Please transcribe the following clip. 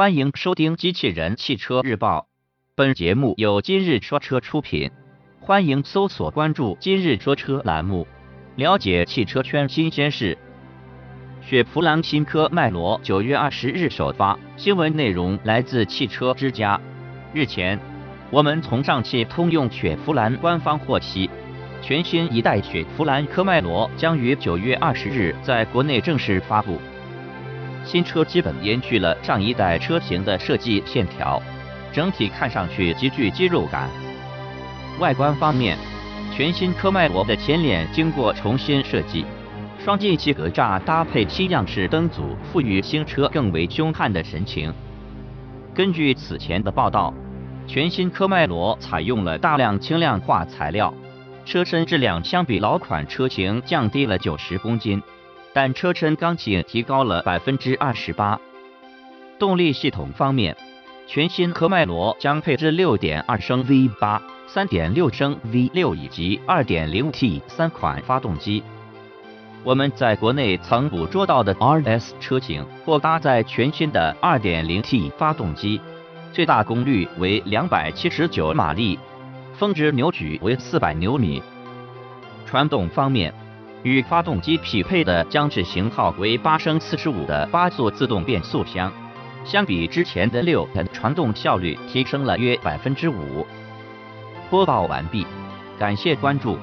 欢迎收听《机器人汽车日报》，本节目由今日说车出品。欢迎搜索关注“今日说车”栏目，了解汽车圈新鲜事。雪佛兰新科迈罗九月二十日首发，新闻内容来自汽车之家。日前，我们从上汽通用雪佛兰官方获悉，全新一代雪佛兰科迈罗将于九月二十日在国内正式发布。新车基本延续了上一代车型的设计线条，整体看上去极具肌肉感。外观方面，全新科迈罗的前脸经过重新设计，双进气格栅搭配新样式灯组，赋予新车更为凶悍的神情。根据此前的报道，全新科迈罗采用了大量轻量化材料，车身质量相比老款车型降低了九十公斤。但车身刚性提高了百分之二十八。动力系统方面，全新科迈罗将配置六点二升 V 八、三点六升 V 六以及二点零 T 三款发动机。我们在国内曾捕捉到的 RS 车型或搭载全新的二点零 T 发动机，最大功率为两百七十九马力，峰值扭矩为四百牛米。传动方面。与发动机匹配的将是型号为八升四十五的八速自动变速箱，相比之前的六的传动效率提升了约百分之五。播报完毕，感谢关注。